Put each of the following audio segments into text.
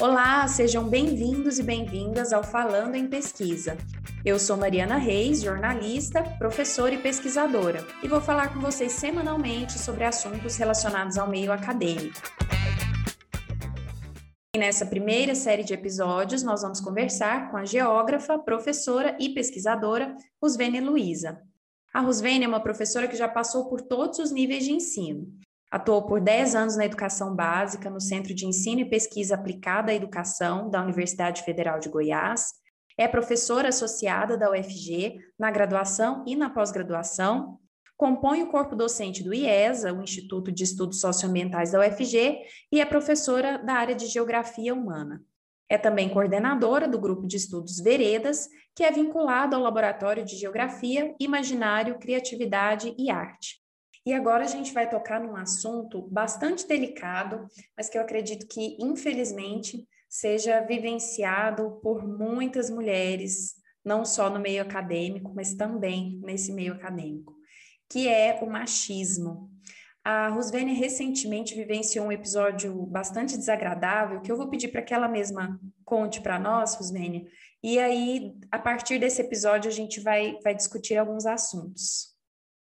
Olá, sejam bem-vindos e bem-vindas ao Falando em Pesquisa. Eu sou Mariana Reis, jornalista, professora e pesquisadora, e vou falar com vocês semanalmente sobre assuntos relacionados ao meio acadêmico. E nessa primeira série de episódios, nós vamos conversar com a geógrafa, professora e pesquisadora Rusvênia Luiza. A Rusvênia é uma professora que já passou por todos os níveis de ensino. Atuou por 10 anos na educação básica no Centro de Ensino e Pesquisa Aplicada à Educação da Universidade Federal de Goiás. É professora associada da UFG na graduação e na pós-graduação. Compõe o corpo docente do IESA, o Instituto de Estudos Socioambientais da UFG, e é professora da área de Geografia Humana. É também coordenadora do grupo de estudos Veredas, que é vinculado ao Laboratório de Geografia, Imaginário, Criatividade e Arte. E agora a gente vai tocar num assunto bastante delicado, mas que eu acredito que, infelizmente, seja vivenciado por muitas mulheres, não só no meio acadêmico, mas também nesse meio acadêmico, que é o machismo. A Rosvênia recentemente vivenciou um episódio bastante desagradável, que eu vou pedir para que ela mesma conte para nós, Rosvênia, e aí, a partir desse episódio, a gente vai, vai discutir alguns assuntos.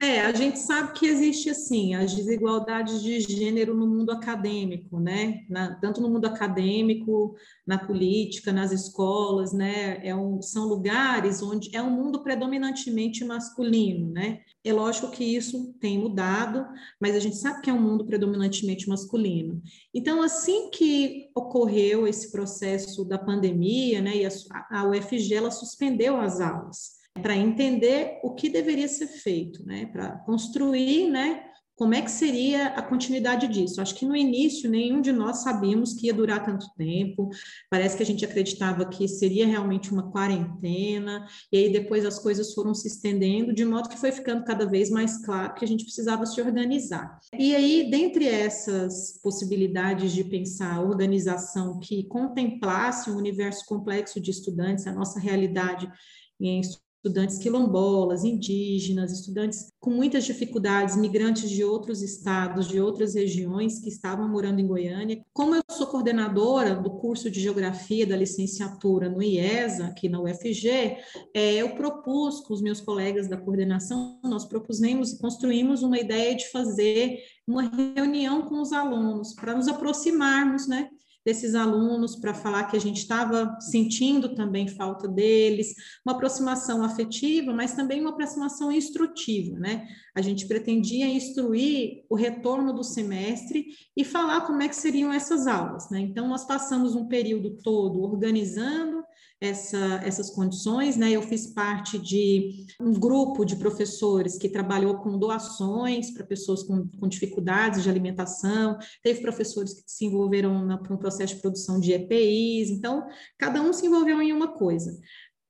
É, a gente sabe que existe assim as desigualdades de gênero no mundo acadêmico, né? Na, tanto no mundo acadêmico, na política, nas escolas, né? É um, são lugares onde é um mundo predominantemente masculino, né? É lógico que isso tem mudado, mas a gente sabe que é um mundo predominantemente masculino. Então, assim que ocorreu esse processo da pandemia, né? E a, a UFG ela suspendeu as aulas para entender o que deveria ser feito, né, para construir, né, como é que seria a continuidade disso? Acho que no início nenhum de nós sabíamos que ia durar tanto tempo. Parece que a gente acreditava que seria realmente uma quarentena, e aí depois as coisas foram se estendendo, de modo que foi ficando cada vez mais claro que a gente precisava se organizar. E aí, dentre essas possibilidades de pensar organização que contemplasse um universo complexo de estudantes, a nossa realidade em estudantes quilombolas, indígenas, estudantes com muitas dificuldades, migrantes de outros estados, de outras regiões que estavam morando em Goiânia. Como eu sou coordenadora do curso de Geografia da licenciatura no IESA, aqui na UFG, é, eu propus com os meus colegas da coordenação, nós propusemos e construímos uma ideia de fazer uma reunião com os alunos para nos aproximarmos, né? Desses alunos para falar que a gente estava sentindo também falta deles, uma aproximação afetiva, mas também uma aproximação instrutiva, né? A gente pretendia instruir o retorno do semestre e falar como é que seriam essas aulas, né? Então, nós passamos um período todo organizando essa, essas condições, né? Eu fiz parte de um grupo de professores que trabalhou com doações para pessoas com, com, dificuldades de alimentação, teve professores que se envolveram para um processo de produção de EPIs, então, cada um se envolveu em uma coisa.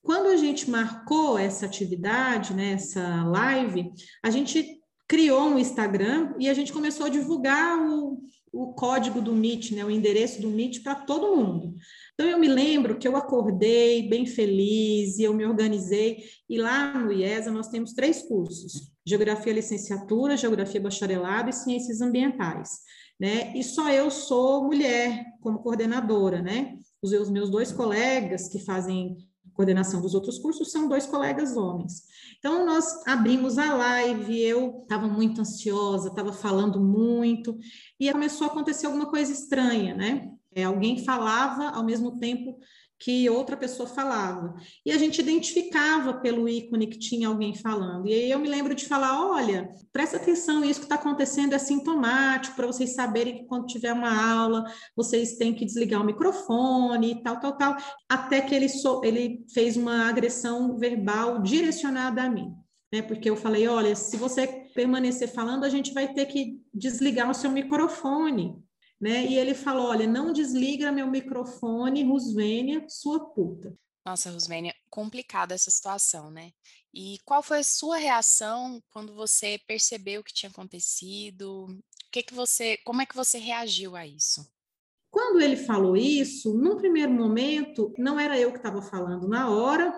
Quando a gente marcou essa atividade, né, essa live, a gente criou um Instagram e a gente começou a divulgar o, o código do Meet, né, o endereço do Meet para todo mundo. Então, eu me lembro que eu acordei bem feliz e eu me organizei, e lá no IESA nós temos três cursos: Geografia Licenciatura, Geografia Bacharelado e Ciências Ambientais. Né? E só eu sou mulher como coordenadora, né? Os, os meus dois colegas que fazem coordenação dos outros cursos são dois colegas homens. Então, nós abrimos a live, eu estava muito ansiosa, estava falando muito, e começou a acontecer alguma coisa estranha, né? É, alguém falava ao mesmo tempo que outra pessoa falava. E a gente identificava pelo ícone que tinha alguém falando. E aí eu me lembro de falar: olha, presta atenção, isso que está acontecendo é sintomático, para vocês saberem que quando tiver uma aula, vocês têm que desligar o microfone e tal, tal, tal. Até que ele, so, ele fez uma agressão verbal direcionada a mim. Né, porque eu falei, olha, se você permanecer falando, a gente vai ter que desligar o seu microfone né? E ele falou: olha, não desliga meu microfone, Rusvênia, sua puta. Nossa, Rusvênia, complicada essa situação, né? E qual foi a sua reação quando você percebeu o que tinha acontecido? O que que você, como é que você reagiu a isso? Quando ele falou isso, num primeiro momento, não era eu que estava falando na hora,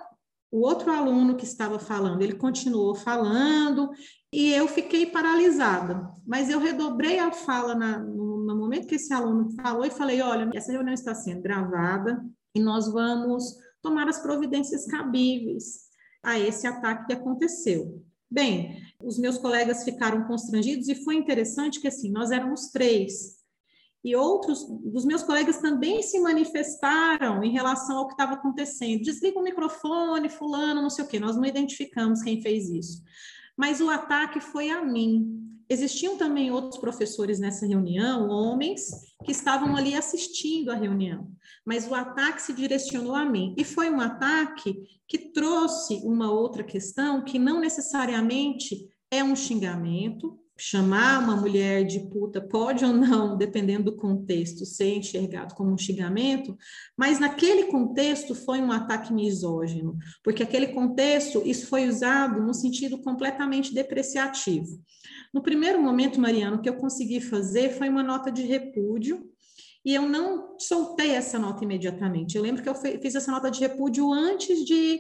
o outro aluno que estava falando, ele continuou falando e eu fiquei paralisada, mas eu redobrei a fala na, no momento que esse aluno falou, e falei: olha, essa reunião está sendo gravada e nós vamos tomar as providências cabíveis a esse ataque que aconteceu. Bem, os meus colegas ficaram constrangidos e foi interessante que assim, nós éramos três. E outros dos meus colegas também se manifestaram em relação ao que estava acontecendo. Desliga o microfone, fulano, não sei o quê. Nós não identificamos quem fez isso. Mas o ataque foi a mim. Existiam também outros professores nessa reunião, homens, que estavam ali assistindo a reunião, mas o ataque se direcionou a mim. E foi um ataque que trouxe uma outra questão que não necessariamente é um xingamento. Chamar uma mulher de puta pode ou não, dependendo do contexto, ser enxergado como um xingamento, mas naquele contexto foi um ataque misógino, porque aquele contexto, isso foi usado no sentido completamente depreciativo. No primeiro momento, Mariano, o que eu consegui fazer foi uma nota de repúdio, e eu não soltei essa nota imediatamente. Eu lembro que eu fiz essa nota de repúdio antes de,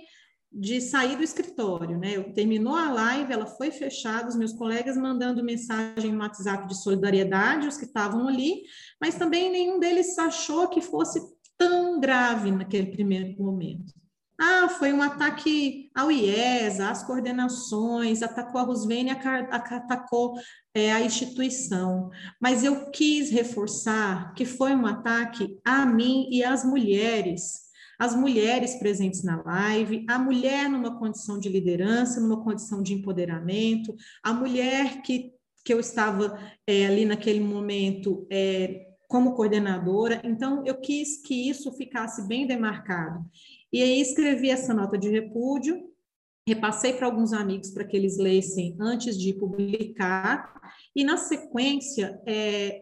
de sair do escritório, né? Eu, terminou a live, ela foi fechada, os meus colegas mandando mensagem no WhatsApp de solidariedade, os que estavam ali, mas também nenhum deles achou que fosse tão grave naquele primeiro momento. Ah, foi um ataque ao IES, às coordenações, atacou a Rusvene, atacou é, a instituição. Mas eu quis reforçar que foi um ataque a mim e às mulheres, as mulheres presentes na live, a mulher numa condição de liderança, numa condição de empoderamento, a mulher que, que eu estava é, ali naquele momento é, como coordenadora. Então, eu quis que isso ficasse bem demarcado. E aí escrevi essa nota de repúdio, repassei para alguns amigos para que eles lessem antes de publicar, e na sequência é,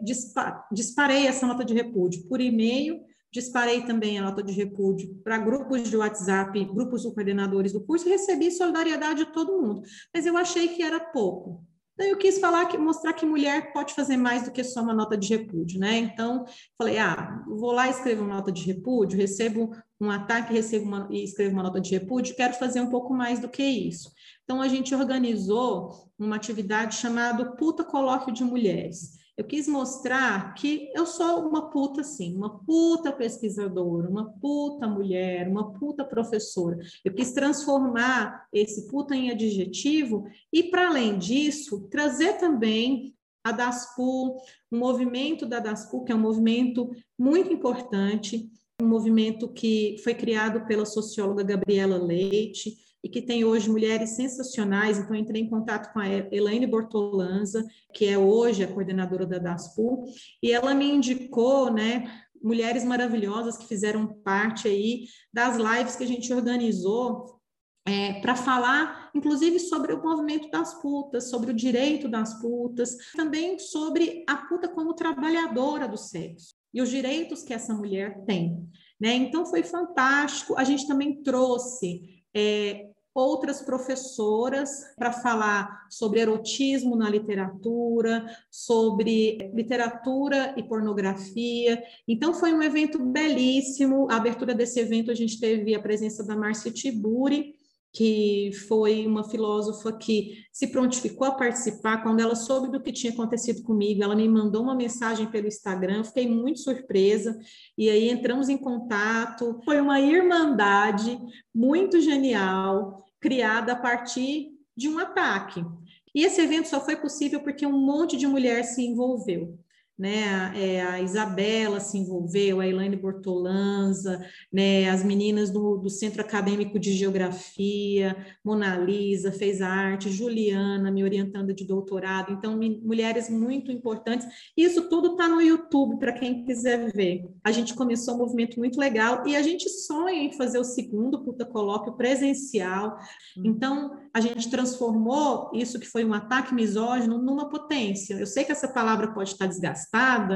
disparei essa nota de repúdio por e-mail, disparei também a nota de repúdio para grupos de WhatsApp, grupos de coordenadores do curso, e recebi solidariedade de todo mundo, mas eu achei que era pouco. Daí eu quis falar que mostrar que mulher pode fazer mais do que só uma nota de repúdio, né? Então, falei, ah, vou lá escrevo uma nota de repúdio, recebo um ataque, recebo uma, e escrevo uma nota de repúdio, quero fazer um pouco mais do que isso. Então, a gente organizou uma atividade chamada Puta Colóquio de Mulheres. Eu quis mostrar que eu sou uma puta, sim, uma puta pesquisadora, uma puta mulher, uma puta professora. Eu quis transformar esse puta em adjetivo e, para além disso, trazer também a DASPU, o movimento da DASPU, que é um movimento muito importante, um movimento que foi criado pela socióloga Gabriela Leite, e que tem hoje mulheres sensacionais. Então, entrei em contato com a Elaine Bortolanza, que é hoje a coordenadora da DASPU, e ela me indicou, né, mulheres maravilhosas que fizeram parte aí das lives que a gente organizou é, para falar, inclusive, sobre o movimento das putas, sobre o direito das putas, também sobre a puta como trabalhadora do sexo e os direitos que essa mulher tem. Né? Então, foi fantástico. A gente também trouxe é, outras professoras para falar sobre erotismo na literatura, sobre literatura e pornografia. Então, foi um evento belíssimo. A abertura desse evento, a gente teve a presença da Márcia Tiburi, que foi uma filósofa que se prontificou a participar. Quando ela soube do que tinha acontecido comigo, ela me mandou uma mensagem pelo Instagram, fiquei muito surpresa, e aí entramos em contato. Foi uma irmandade muito genial, criada a partir de um ataque. E esse evento só foi possível porque um monte de mulher se envolveu né? É, a Isabela se envolveu, a Elaine Bortolanza, né? As meninas do, do Centro Acadêmico de Geografia, Mona Lisa fez arte, Juliana me orientando de doutorado, então mulheres muito importantes. Isso tudo está no YouTube para quem quiser ver. A gente começou um movimento muito legal e a gente sonha em fazer o segundo puta colóquio presencial. Hum. Então a gente transformou isso que foi um ataque misógino numa potência. Eu sei que essa palavra pode estar desgastada,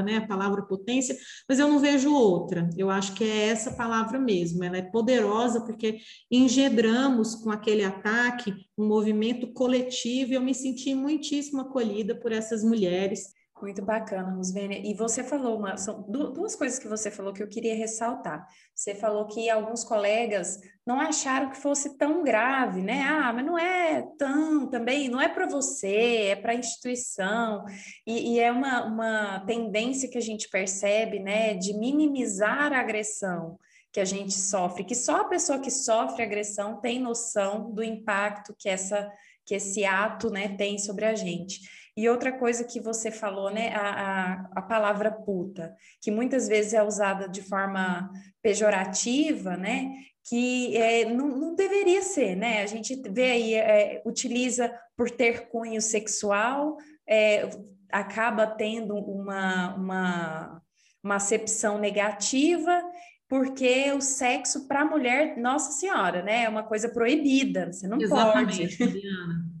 né, a palavra potência, mas eu não vejo outra. Eu acho que é essa palavra mesmo. Ela é poderosa porque engendramos com aquele ataque um movimento coletivo e eu me senti muitíssimo acolhida por essas mulheres Muito bacana, Rosvênia. E você falou uma, são duas coisas que você falou que eu queria ressaltar. Você falou que alguns colegas não acharam que fosse tão grave, né? Ah, mas não é tão também, não é para você, é para a instituição. E, e, é uma, uma tendência que a gente percebe, né, de minimizar a agressão que a gente sofre, que só a pessoa que sofre agressão tem noção do impacto que essa que esse ato, né, tem sobre a gente. E outra coisa que você falou, né, a, a, a, palavra puta, que muitas vezes é usada de forma pejorativa, né, que é, não, não, deveria ser, né? A gente vê aí, é, utiliza por ter cunho sexual, é, acaba tendo uma, uma, uma acepção negativa, porque o sexo para a mulher, nossa senhora, né? É uma coisa proibida, você não Exatamente, pode.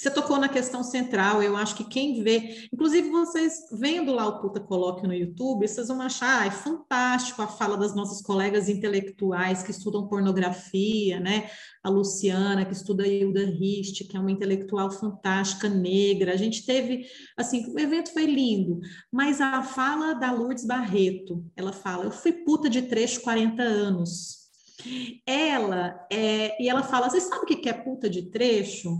Você tocou na questão central, eu acho que quem vê, inclusive vocês vendo lá o Puta Coloque no YouTube, vocês vão achar, ah, é fantástico a fala das nossas colegas intelectuais que estudam pornografia, né? A Luciana, que estuda Hilda Rist, que é uma intelectual fantástica, negra. A gente teve, assim, o evento foi lindo, mas a fala da Lourdes Barreto, ela fala, eu fui puta de trecho 40 anos. Ela, é, e ela fala, você sabe o que é puta de trecho?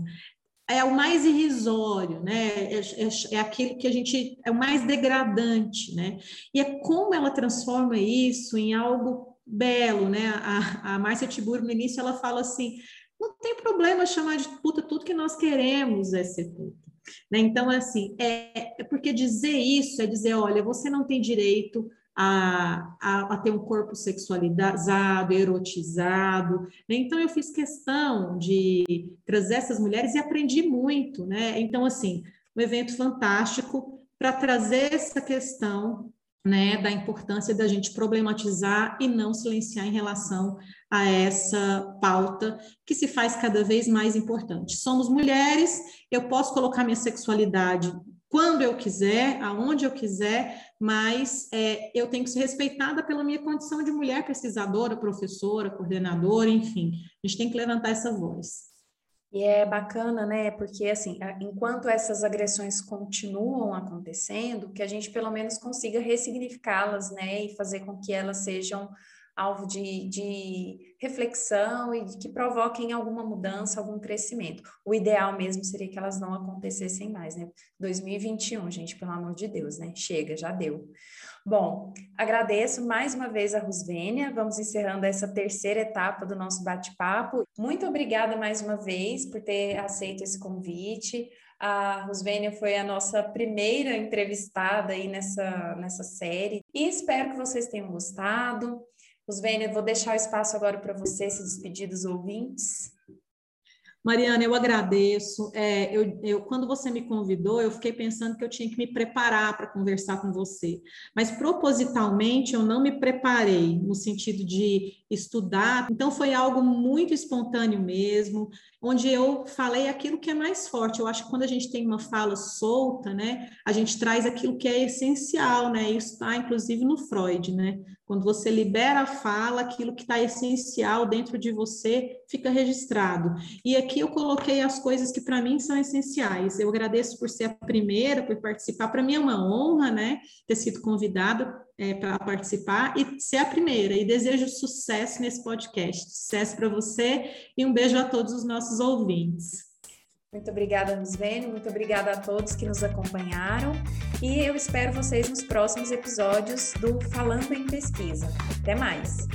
É o mais irrisório, né? É, é, é, que a gente é o mais degradante, né? E é como ela transforma isso em algo belo, né? A, a Márcia Tibur, no início, ela fala assim: não tem problema chamar de puta, tudo que nós queremos é ser puta. Né? Então, assim, é, é porque dizer isso é dizer: olha, você não tem direito a, a, a, ter um corpo sexualizado, erotizado. Né? Então, eu fiz questão de trazer essas mulheres e aprendi muito. Né? Então, assim, um evento fantástico para trazer essa questão né, da importância da gente problematizar e não silenciar em relação a essa pauta que se faz cada vez mais importante. Somos mulheres, eu posso colocar minha sexualidade quando eu quiser, aonde eu quiser, mas é, eu tenho que ser respeitada pela minha condição de mulher pesquisadora, professora, coordenadora, enfim, a gente tem que levantar essa voz. E é bacana, né? Porque assim, enquanto essas agressões continuam acontecendo, que a gente pelo menos consiga ressignificá-las, né? E fazer com que elas sejam alvo de, de reflexão e que provoquem alguma mudança, algum crescimento. O ideal mesmo seria que elas não acontecessem mais, né? 2021, gente, pelo amor de Deus, né? Chega, já deu. Bom, agradeço mais uma vez a Rusvênia. Vamos encerrando essa terceira etapa do nosso bate-papo. Muito obrigada mais uma vez por ter aceito esse convite. A Rusvênia foi a nossa primeira entrevistada aí nessa, nessa série e espero que vocês tenham gostado. Osvênia, vou deixar o espaço agora para você se despedir dos ouvintes. Mariana, eu agradeço. É, eu, eu, quando você me convidou, eu fiquei pensando que eu tinha que me preparar para conversar com você. Mas propositalmente eu não me preparei no sentido de estudar. Então foi algo muito espontâneo mesmo, onde eu falei aquilo que é mais forte. Eu acho que quando a gente tem uma fala solta, né, a gente traz aquilo que é essencial, né? Isso está inclusive no Freud, né? Quando você libera a fala, aquilo que está essencial dentro de você fica registrado. E aqui eu coloquei as coisas que para mim são essenciais. Eu agradeço por ser a primeira, por participar. Para mim é uma honra, né, ter sido convidada é, para participar e ser a primeira. E desejo sucesso nesse podcast. Sucesso para você e um beijo a todos os nossos ouvintes. Muito obrigada, Nusvene, muito obrigada a todos que nos acompanharam e eu espero vocês nos próximos episódios do Falando em Pesquisa. Até mais!